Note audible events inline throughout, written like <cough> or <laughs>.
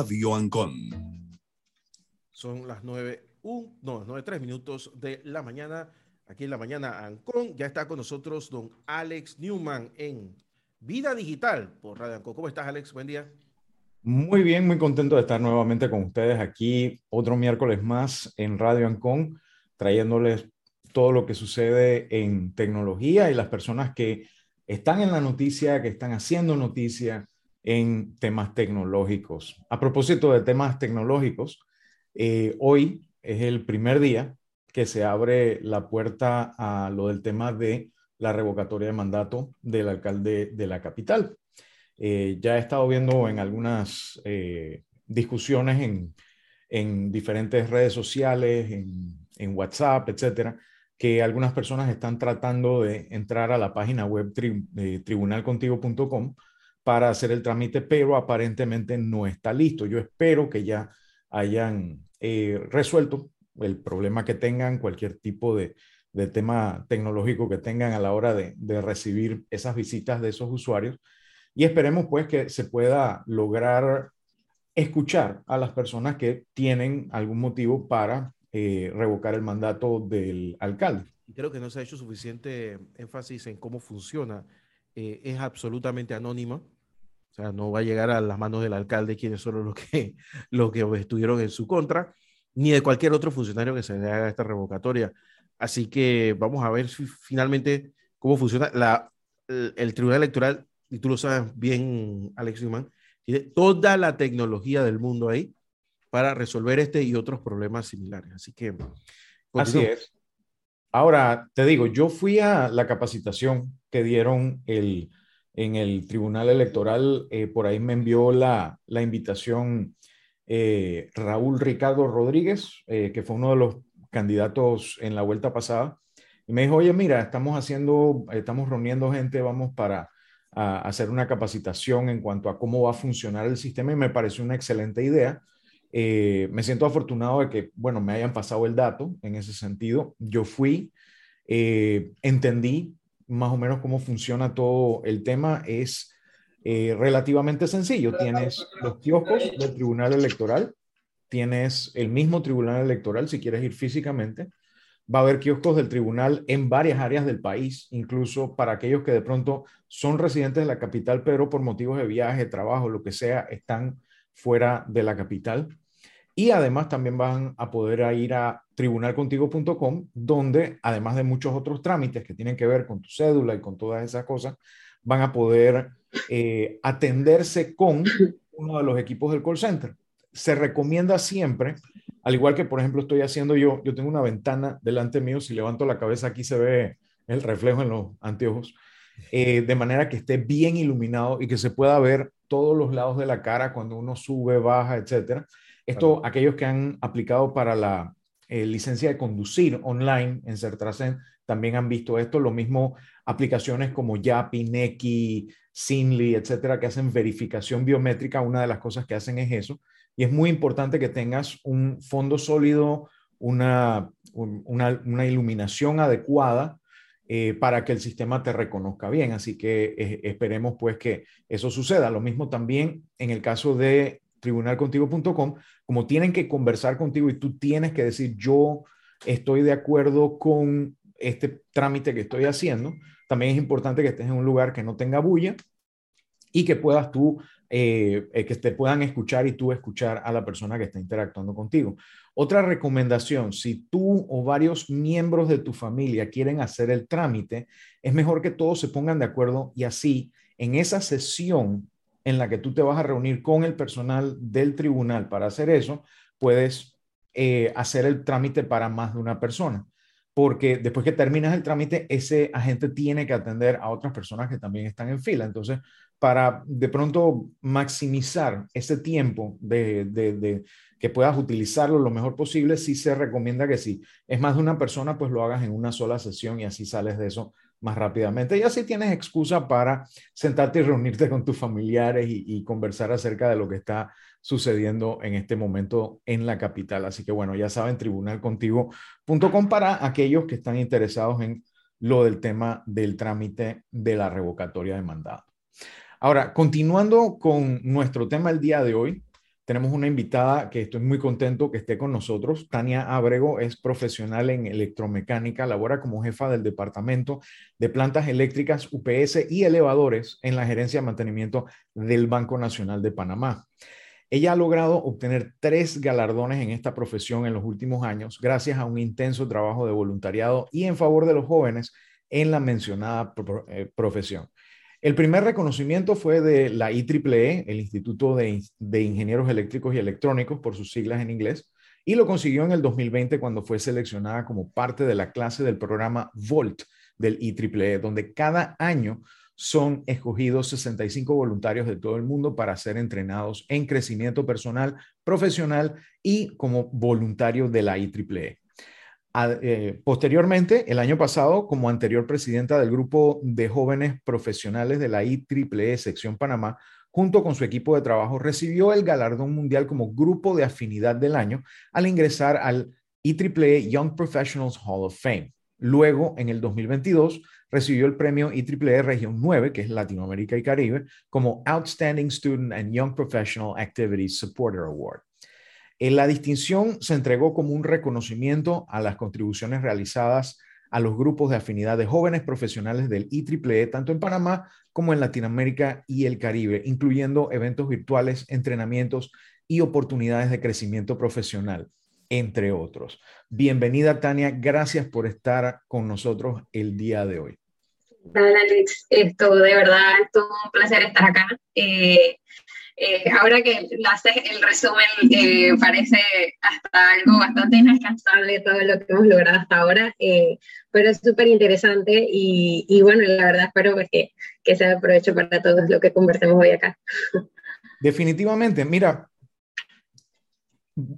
Radio Ancon. Son las 9, un, no, 9, 3 minutos de la mañana. Aquí en la mañana Ancon ya está con nosotros don Alex Newman en Vida Digital por Radio Ancon. ¿Cómo estás, Alex? Buen día. Muy bien, muy contento de estar nuevamente con ustedes aquí otro miércoles más en Radio Ancon, trayéndoles todo lo que sucede en tecnología y las personas que están en la noticia, que están haciendo noticia en temas tecnológicos. A propósito de temas tecnológicos, eh, hoy es el primer día que se abre la puerta a lo del tema de la revocatoria de mandato del alcalde de la capital. Eh, ya he estado viendo en algunas eh, discusiones en, en, diferentes redes sociales, en, en, WhatsApp, etcétera, que algunas personas están tratando de entrar a la página web tribunalcontigo.com para hacer el trámite, pero aparentemente no está listo. Yo espero que ya hayan eh, resuelto el problema que tengan, cualquier tipo de, tema tecnológico que tengan a la hora de, de, recibir esas visitas de esos usuarios. Y esperemos pues que se pueda lograr escuchar a las personas que tienen algún motivo para eh, revocar el mandato del alcalde. Creo que no se ha hecho suficiente énfasis en cómo funciona eh, es absolutamente anónima. O sea, no va a llegar a las manos del alcalde quienes son los que, <laughs> los que estuvieron en su contra, ni de cualquier otro funcionario que se le haga esta revocatoria. Así que vamos a ver si finalmente cómo funciona. La, el, Tribunal Electoral, y tú lo sabes bien, Alex Newman, tiene toda la tecnología del mundo ahí para resolver este y otros problemas similares. Así que... Así es. Ahora, te digo, yo fui a la capacitación que dieron el, en el Tribunal Electoral, eh, por ahí me envió la, la invitación eh, Raúl Ricardo Rodríguez, eh, que fue uno de los candidatos en la vuelta pasada, y me dijo, oye, mira, estamos haciendo, estamos reuniendo gente, vamos para hacer una capacitación en cuanto a cómo va a funcionar el sistema y me pareció una excelente idea. Me siento afortunado de que, bueno, me hayan pasado el dato en ese sentido. Yo fui, entendí más o menos cómo funciona todo el tema. Es eh, relativamente sencillo. Tienes los kioscos del Tribunal Electoral, tienes el mismo Tribunal Electoral si quieres ir físicamente. Va a haber kioscos del tribunal en varias áreas del país, incluso para aquellos que de pronto son residentes de la capital, pero por motivos de viaje, trabajo, lo que sea, están fuera de la capital. Y además también van a poder ir a tribunalcontigo.com, donde además de muchos otros trámites que tienen que ver con tu cédula y con todas esas cosas, van a poder eh, atenderse con uno de los equipos del call center. Se recomienda siempre, al igual que por ejemplo estoy haciendo yo, yo tengo una ventana delante mío, si levanto la cabeza aquí se ve el reflejo en los anteojos, eh, de manera que esté bien iluminado y que se pueda ver todos los lados de la cara cuando uno sube, baja, etcétera. Esto, aquellos que han aplicado para la eh, licencia de conducir online en Certracen también han visto esto. Lo mismo aplicaciones como Yapi, Neki, Sinly, etcétera, que hacen verificación biométrica. Una de las cosas que hacen es eso. Y es muy importante que tengas un fondo sólido, una, una, una iluminación adecuada eh, para que el sistema te reconozca bien. Así que eh, esperemos pues que eso suceda. Lo mismo también en el caso de tribunalcontigo.com, como tienen que conversar contigo y tú tienes que decir, yo estoy de acuerdo con este trámite que estoy haciendo, también es importante que estés en un lugar que no tenga bulla y que puedas tú, eh, eh, que te puedan escuchar y tú escuchar a la persona que está interactuando contigo. Otra recomendación, si tú o varios miembros de tu familia quieren hacer el trámite, es mejor que todos se pongan de acuerdo y así en esa sesión en la que tú te vas a reunir con el personal del tribunal para hacer eso, puedes eh, hacer el trámite para más de una persona. Porque después que terminas el trámite, ese agente tiene que atender a otras personas que también están en fila. Entonces, para de pronto maximizar ese tiempo de, que puedas utilizarlo lo mejor posible, sí se recomienda que si es más de una persona, pues lo hagas en una sola sesión y así sales de eso más rápidamente. Y así tienes excusa para sentarte y reunirte con tus familiares y, conversar acerca de lo que está sucediendo en este momento en la capital. Así que bueno, ya saben, tribunalcontigo.com para aquellos que están interesados en lo del tema del trámite de la revocatoria de mandato. Ahora, continuando con nuestro tema el día de hoy, tenemos una invitada que estoy muy contento que esté con nosotros. Tania Abrego es profesional en electromecánica, labora como jefa del departamento de plantas eléctricas, UPS y elevadores en la gerencia de mantenimiento del Banco Nacional de Panamá. Ella ha logrado obtener tres galardones en esta profesión en los últimos años gracias a un intenso trabajo de voluntariado y en favor de los jóvenes en la mencionada eh, profesión. El primer reconocimiento fue de la IEEE, el Instituto de, Ingenieros Eléctricos y Electrónicos, por sus siglas en inglés, y lo consiguió en el 2020 cuando fue seleccionada como parte de la clase del programa VOLT del IEEE, donde cada año son escogidos 65 voluntarios de todo el mundo para ser entrenados en crecimiento personal, profesional y como voluntarios de la IEEE. Eh, posteriormente, el año pasado, como anterior presidenta del grupo de jóvenes profesionales de la IEEE Sección Panamá, junto con su equipo de trabajo, recibió el galardón mundial como grupo de afinidad del año al ingresar al IEEE Young Professionals Hall of Fame. Luego, en el 2022, recibió el premio IEEE Región 9, que es Latinoamérica y Caribe, como Outstanding Student and Young Professional Activities Supporter Award. En la distinción se entregó como un reconocimiento a las contribuciones realizadas a los grupos de afinidad de jóvenes profesionales del IEEE, tanto en Panamá como en Latinoamérica y el Caribe, incluyendo eventos virtuales, entrenamientos y oportunidades de crecimiento profesional, entre otros. Bienvenida, Tania. Gracias por estar con nosotros el día de hoy. Dale, Alex. Esto de verdad es un placer estar acá. Eh, eh, ahora que haces el resumen, eh, parece hasta algo bastante inalcanzable todo lo que hemos logrado hasta ahora, pero es súper interesante y, y, bueno, la verdad espero que, que sea de provecho para todos lo que conversemos hoy acá. Definitivamente, mira,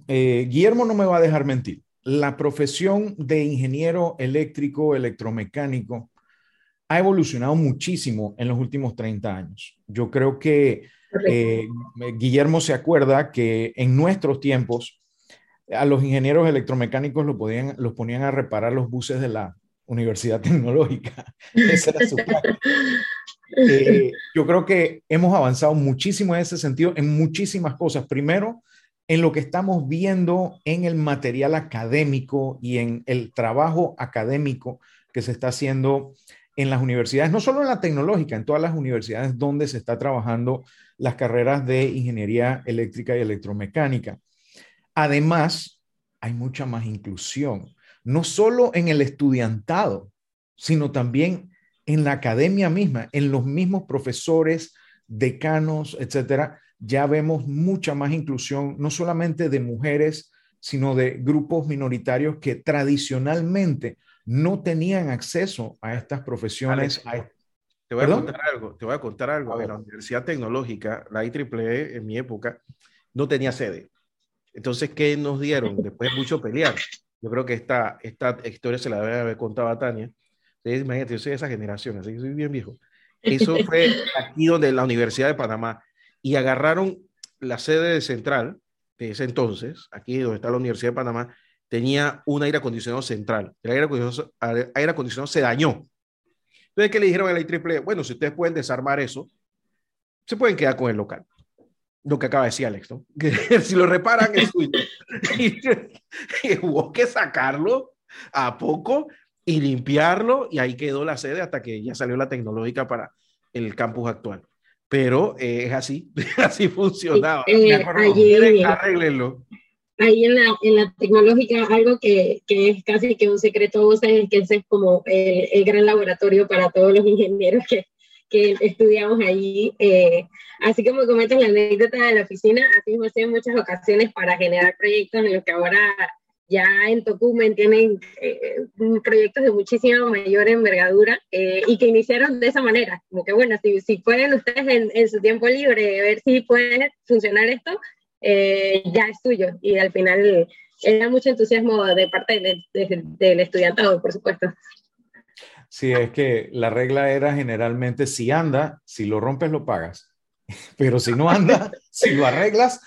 Guillermo no me va a dejar mentir. La profesión de ingeniero eléctrico, electromecánico, ha evolucionado muchísimo en los últimos 30 años. Yo creo que eh, Guillermo se acuerda que en nuestros tiempos a los ingenieros electromecánicos lo podían, los ponían a reparar los buses de la Universidad <laughs> Tecnológica. <laughs> Eh, yo creo que hemos avanzado muchísimo en ese sentido, en muchísimas cosas. Primero, en lo que estamos viendo en el material académico y en el trabajo académico que se está haciendo en las universidades, no solo en la tecnológica, en todas las universidades donde se está trabajando las carreras de ingeniería eléctrica y electromecánica. Además, hay mucha más inclusión, no solo en el estudiantado, sino también en la academia misma, en los mismos profesores, decanos, etcétera. Ya vemos mucha más inclusión, no solamente de mujeres, sino de grupos minoritarios que tradicionalmente no tenían acceso a estas profesiones. te voy a contar algo, te voy a contar algo. la Universidad Tecnológica, la IEEE en mi época, no tenía sede. Entonces, ¿qué nos dieron? Después de mucho pelear. Yo creo que esta, esta historia se la debe haber contado a Tania. imagínate, yo soy de esa generación, así que soy bien viejo. Eso fue aquí donde la Universidad de Panamá. Y agarraron la sede de central de ese entonces, aquí donde está la Universidad de Panamá, tenía un aire acondicionado central. El aire acondicionado, aire acondicionado se dañó. Entonces, ¿qué le dijeron a la IEEE? Bueno, si ustedes pueden desarmar eso, se pueden quedar con el local. Lo que acaba de decir Alex, ¿no? <laughs> Que si lo reparan es suyo. <laughs> y, hubo que sacarlo a poco y limpiarlo y ahí quedó la sede hasta que ya salió la tecnológica para el campus actual. Pero eh, es así, <laughs> así funcionaba. Eh, Me arreglenlo ahí en la, en la tecnológica algo que, que, es casi que un secreto es que ese es como el, el, gran laboratorio para todos los ingenieros que, que estudiamos allí. Eh, así como comentas la anécdota de la oficina, así hemos en muchas ocasiones para generar proyectos en los que ahora ya en Tocumen tienen eh, proyectos de muchísima mayor envergadura eh, y que iniciaron de esa manera, como que bueno, si, si pueden ustedes en, en su tiempo libre ver si puede funcionar esto, eh, ya es tuyo. Y al final era mucho entusiasmo de parte del estudiantado, por supuesto. Sí, es que la regla era generalmente si anda, si lo rompes lo pagas, <laughs> pero si no anda, <laughs> si lo arreglas,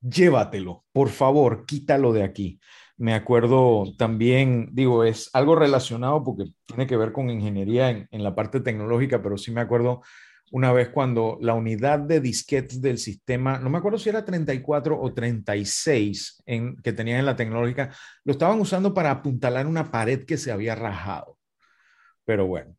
llévatelo, por favor, quítalo de aquí. Me acuerdo también, digo, es algo relacionado porque tiene que ver con ingeniería en, en la parte tecnológica, pero sí me acuerdo una vez cuando la unidad de disquetes del sistema, no me acuerdo si era 34 o 36 en, que tenían en la tecnológica, lo estaban usando para apuntalar una pared que se había rajado. Pero bueno,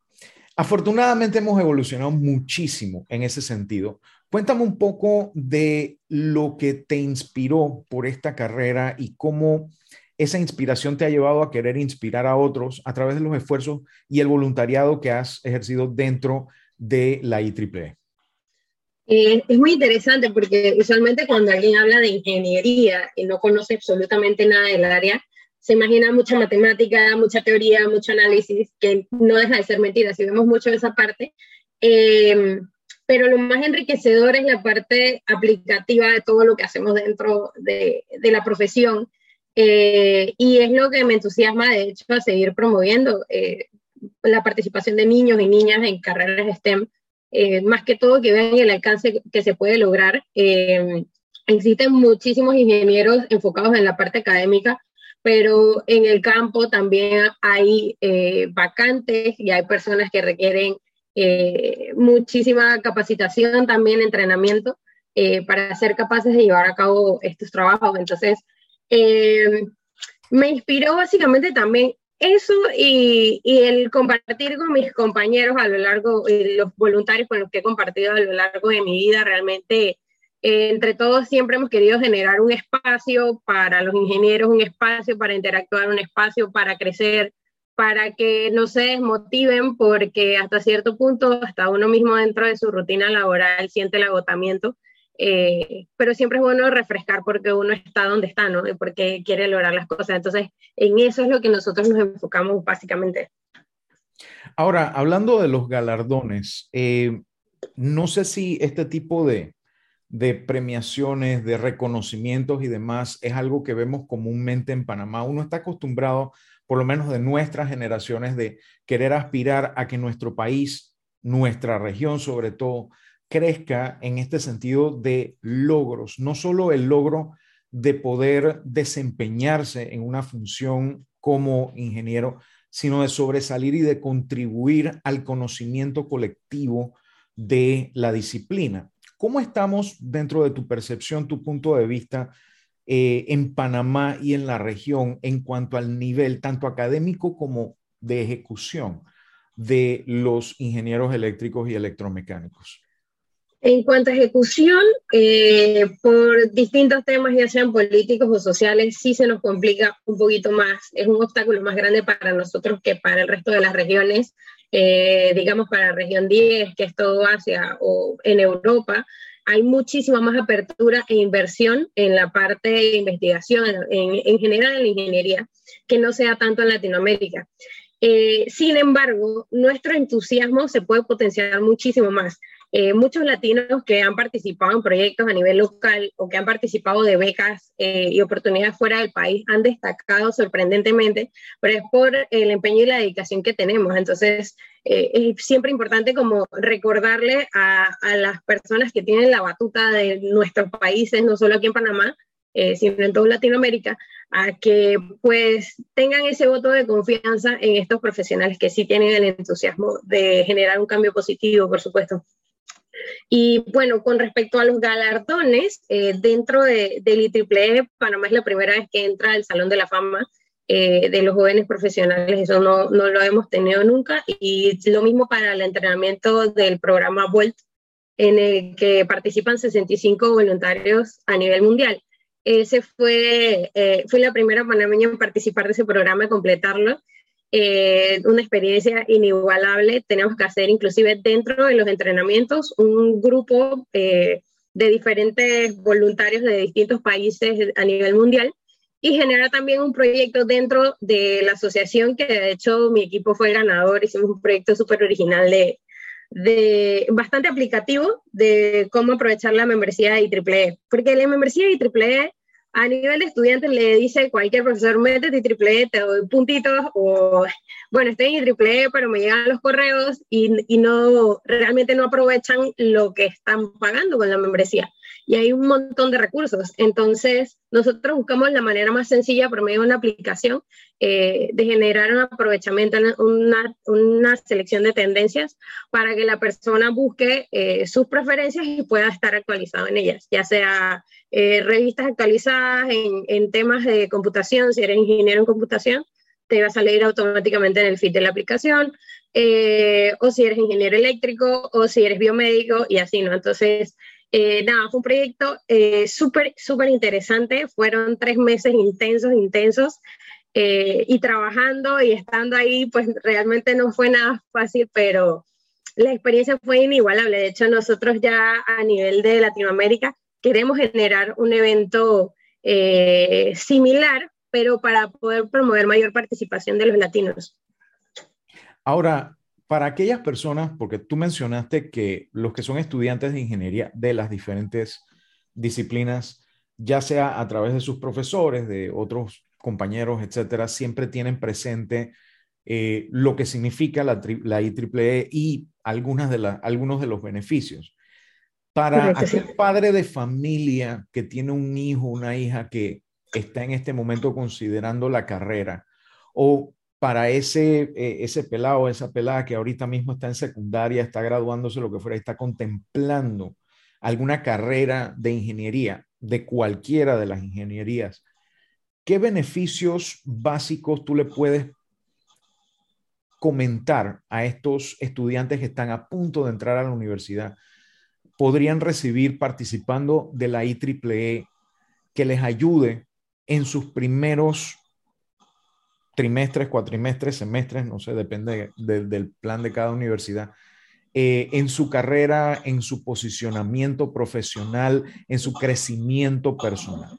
afortunadamente hemos evolucionado muchísimo en ese sentido. Cuéntame un poco de lo que te inspiró por esta carrera y cómo esa inspiración te ha llevado a querer inspirar a otros a través de los esfuerzos y el voluntariado que has ejercido dentro de la IEEE. Eh, es muy interesante porque usualmente cuando alguien habla de ingeniería y no conoce absolutamente nada del área, se imagina mucha matemática, mucha teoría, mucho análisis, que no deja de ser mentira, si vemos mucho de esa parte. Eh, pero lo más enriquecedor es la parte aplicativa de todo lo que hacemos dentro de, de la profesión eh, y es lo que me entusiasma, de hecho, a seguir promoviendo eh, la participación de niños y niñas en carreras STEM, eh, más que todo que vean el alcance que se puede lograr. existen muchísimos ingenieros enfocados en la parte académica, pero en el campo también hay vacantes y hay personas que requieren muchísima capacitación, también entrenamiento, para ser capaces de llevar a cabo estos trabajos. Entonces, eh, me inspiró básicamente también eso y, el compartir con mis compañeros a lo largo, los voluntarios con los que he compartido a lo largo de mi vida, realmente eh, entre todos siempre hemos querido generar un espacio para los ingenieros, un espacio para interactuar, un espacio para crecer, para que no se desmotiven porque hasta cierto punto, hasta uno mismo dentro de su rutina laboral siente el agotamiento eh, pero siempre es bueno refrescar porque uno está donde está, ¿no? Y porque quiere lograr las cosas. Entonces, en eso es lo que nosotros nos enfocamos básicamente. Ahora, hablando de los galardones, eh, no sé si este tipo de, de premiaciones, de reconocimientos y demás es algo que vemos comúnmente en Panamá. Uno está acostumbrado, por lo menos de nuestras generaciones, de querer aspirar a que nuestro país, nuestra región sobre todo, crezca en este sentido de logros, no solo el logro de poder desempeñarse en una función como ingeniero, sino de sobresalir y de contribuir al conocimiento colectivo de la disciplina. ¿Cómo estamos dentro de tu percepción, tu punto de vista eh, en Panamá y en la región en cuanto al nivel tanto académico como de ejecución de los ingenieros eléctricos y electromecánicos? En cuanto a ejecución, eh, por distintos temas, ya sean políticos o sociales, sí se nos complica un poquito más. Es un obstáculo más grande para nosotros que para el resto de las regiones. Eh, digamos, para la región 10, que es todo Asia, o en Europa, hay muchísima más apertura e inversión en la parte de investigación, en, en general en la ingeniería, que no sea tanto en Latinoamérica. Eh, sin embargo, nuestro entusiasmo se puede potenciar muchísimo más. Eh, muchos latinos que han participado en proyectos a nivel local o que han participado de becas eh, y oportunidades fuera del país han destacado sorprendentemente, pero es por el empeño y la dedicación que tenemos. Entonces, eh, es siempre importante como recordarle a, a, las personas que tienen la batuta de nuestros países, no solo aquí en Panamá, sino en toda Latinoamérica, a que pues tengan ese voto de confianza en estos profesionales que sí tienen el entusiasmo de generar un cambio positivo, por supuesto. Y bueno, con respecto a los galardones, eh, dentro de, del IEEE, Panamá es la primera vez que entra al Salón de la Fama eh, de los jóvenes profesionales, eso no, no, lo hemos tenido nunca. Y lo mismo para el entrenamiento del programa VOLT, en el que participan 65 voluntarios a nivel mundial. Ese fue, eh, fue la primera panameña en participar de ese programa y completarlo. Eh, una experiencia inigualable. Tenemos que hacer inclusive dentro de los entrenamientos un grupo eh, de diferentes voluntarios de distintos países a nivel mundial y generar también un proyecto dentro de la asociación que de hecho mi equipo fue ganador, hicimos un proyecto súper original de, de bastante aplicativo de cómo aprovechar la membresía de IEEE, porque la membresía de IEEE a nivel de estudiantes le dice cualquier profesor, métete triple E, te doy puntitos, o bueno, estoy en triple E, pero me llegan los correos y, y, no, realmente no aprovechan lo que están pagando con la membresía. Y hay un montón de recursos. Entonces, nosotros buscamos la manera más sencilla por medio de una aplicación eh, de generar un aprovechamiento, una, una, selección de tendencias para que la persona busque eh, sus preferencias y pueda estar actualizado en ellas, ya sea eh, revistas actualizadas en, en temas de computación, si eres ingeniero en computación, te va a salir automáticamente en el feed de la aplicación, eh, o si eres ingeniero eléctrico, o si eres biomédico, y así, ¿no? Entonces, eh, nada, fue un proyecto eh, súper, súper interesante. Fueron tres meses intensos, intensos. y trabajando y estando ahí, pues realmente no fue nada fácil, pero la experiencia fue inigualable. De hecho, nosotros ya a nivel de Latinoamérica queremos generar un evento similar, pero para poder promover mayor participación de los latinos. Ahora, para aquellas personas, porque tú mencionaste que los que son estudiantes de ingeniería de las diferentes disciplinas, ya sea a través de sus profesores, de otros compañeros, etcétera, siempre tienen presente eh, lo que significa la, la IEEE y algunas de algunos de los beneficios. Para aquel padre de familia que tiene un hijo, una hija que está en este momento considerando la carrera o para ese, eh, ese pelado, esa pelada que ahorita mismo está en secundaria, está graduándose, lo que fuera, está contemplando alguna carrera de ingeniería, de cualquiera de las ingenierías, ¿qué beneficios básicos tú le puedes comentar a estos estudiantes que están a punto de entrar a la universidad? Podrían recibir participando de la IEEE que les ayude en sus primeros trimestres, cuatrimestres, semestres, no sé, depende del plan de cada universidad, eh, en su carrera, en su posicionamiento profesional, en su crecimiento personal.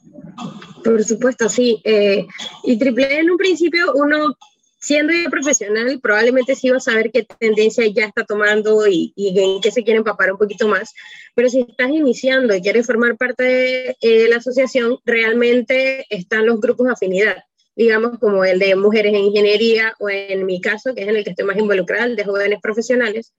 Por supuesto, sí. Eh, y triple en un principio uno, siendo ya profesional, probablemente sí va a saber qué tendencia ya está tomando y, y en qué se quiere empapar un poquito más. Pero si estás iniciando y quieres formar parte de eh, la asociación, realmente están los grupos de afinidad digamos, como el de mujeres en ingeniería o en mi caso, que es en el que estoy más involucrada, el de jóvenes profesionales,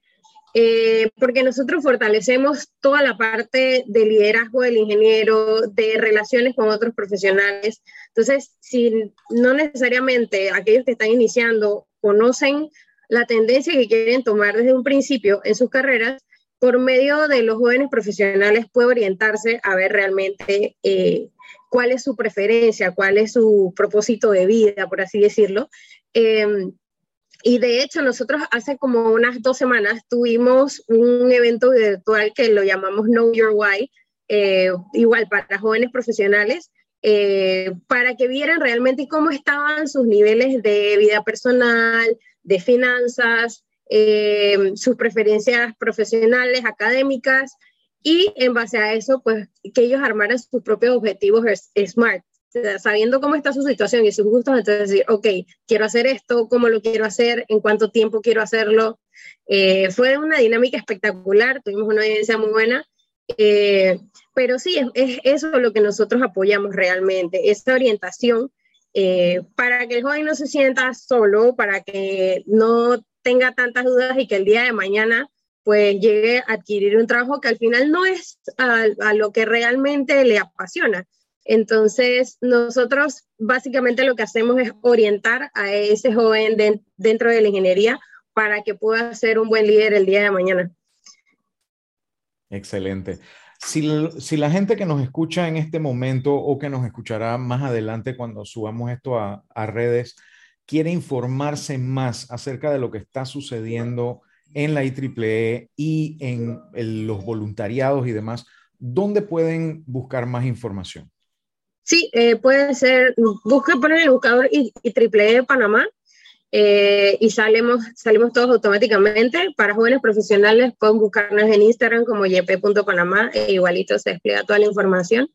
eh, porque nosotros fortalecemos toda la parte de liderazgo del ingeniero, de relaciones con otros profesionales. Entonces, si no necesariamente aquellos que están iniciando conocen la tendencia que quieren tomar desde un principio en sus carreras, por medio de los jóvenes profesionales puede orientarse a ver realmente eh, cuál es su preferencia, cuál es su propósito de vida, por así decirlo. Em, y de hecho, nosotros hace como unas dos semanas tuvimos un evento virtual que lo llamamos Know Your Why, eh, igual para jóvenes profesionales, eh, para que vieran realmente cómo estaban sus niveles de vida personal, de finanzas, em, sus preferencias profesionales, académicas, y en base a eso, pues que ellos armaran sus propios objetivos SMART, sabiendo cómo está su situación y sus gustos, entonces decir, ok, quiero hacer esto, cómo lo quiero hacer, en cuánto tiempo quiero hacerlo. Eh, fue una dinámica espectacular, tuvimos una audiencia muy buena, eh, pero sí, es, eso lo que nosotros apoyamos realmente, esta orientación eh, para que el joven no se sienta solo, para que no tenga tantas dudas y que el día de mañana pues llegue a adquirir un trabajo que al final no es a, lo que realmente le apasiona. Entonces, nosotros básicamente lo que hacemos es orientar a ese joven dentro de la ingeniería para que pueda ser un buen líder el día de mañana. Excelente. Si, si, la gente que nos escucha en este momento o que nos escuchará más adelante cuando subamos esto a, a redes, quiere informarse más acerca de lo que está sucediendo en la IEEE y en los voluntariados y demás, ¿dónde pueden buscar más información? Sí, eh, puede ser, busque por el buscador IEEE Panamá eh, y salimos, salimos todos automáticamente. Para jóvenes profesionales pueden buscarnos en Instagram como yp.panamá e igualito se despliega toda la información.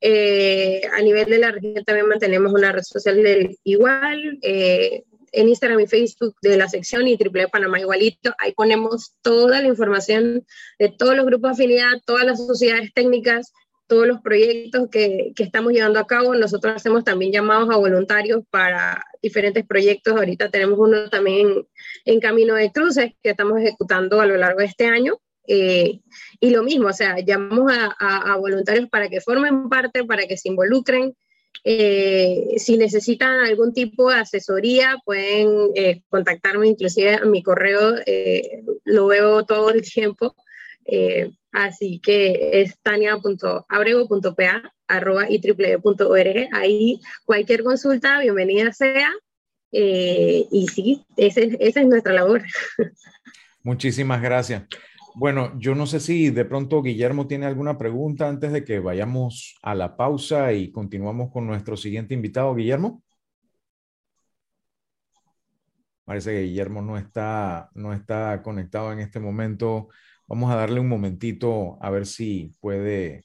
Eh, a nivel de la región también mantenemos una red social del igual, eh, en Instagram y Facebook de la sección y Triple Panamá igualito. Ahí ponemos toda la información de todos los grupos de afinidad, todas las sociedades técnicas, todos los proyectos que, que, estamos llevando a cabo. Nosotros hacemos también llamados a voluntarios para diferentes proyectos. Ahorita tenemos uno también en, camino de cruces que estamos ejecutando a lo largo de este año. Eh, y lo mismo, o sea, llamamos a, voluntarios para que formen parte, para que se involucren. Eh, si necesitan algún tipo de asesoría, pueden eh, contactarme, inclusive a mi correo, lo veo todo el <laughs> tiempo. así que es tania.abrego.pa arroba y Ahí cualquier consulta, bienvenida sea. y sí, esa es nuestra labor. <laughs> Muchísimas gracias. Bueno, yo no sé si de pronto Guillermo tiene alguna pregunta antes de que vayamos a la pausa y continuamos con nuestro siguiente invitado, Guillermo. Parece que Guillermo no está, no está conectado en este momento. Vamos a darle un momentito a ver si puede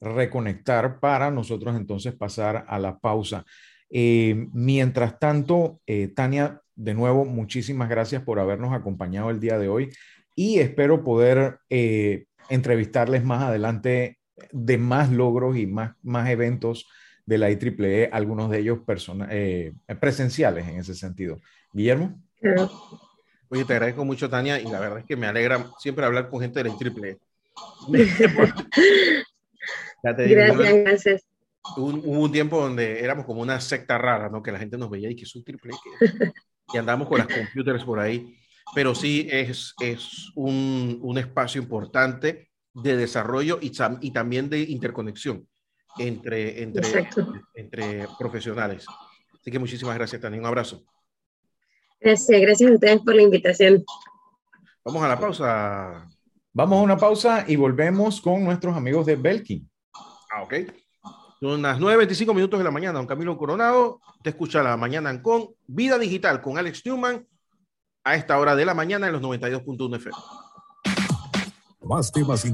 reconectar para nosotros entonces pasar a la pausa. Eh, mientras tanto, eh, Tania, de nuevo, muchísimas gracias por habernos acompañado el día de hoy y espero poder eh, entrevistarles más adelante de más logros y más, más eventos de la IEEE, algunos de ellos eh, presenciales en ese sentido. Guillermo. Oye, te agradezco mucho, Tania, y la verdad es que me alegra siempre hablar con gente de la IEEE. <laughs> gracias, gracias. Hubo, un tiempo donde éramos como una secta rara, ¿no? Que la gente nos veía y que es un triple y andamos con las computers por ahí pero sí es, es un, un espacio importante de desarrollo y, y también de interconexión entre, entre, entre profesionales. Así que muchísimas gracias, Tania. Un abrazo. Gracias, gracias a ustedes por la invitación. Vamos a la pausa. Vamos a una pausa y volvemos con nuestros amigos de Belkin. Ah, ok. Son las 9.25 minutos de la mañana. Don Camilo Coronado te escucha la mañana con Vida Digital con Alex Newman a esta hora de la mañana en los 92.1 FM. Más temas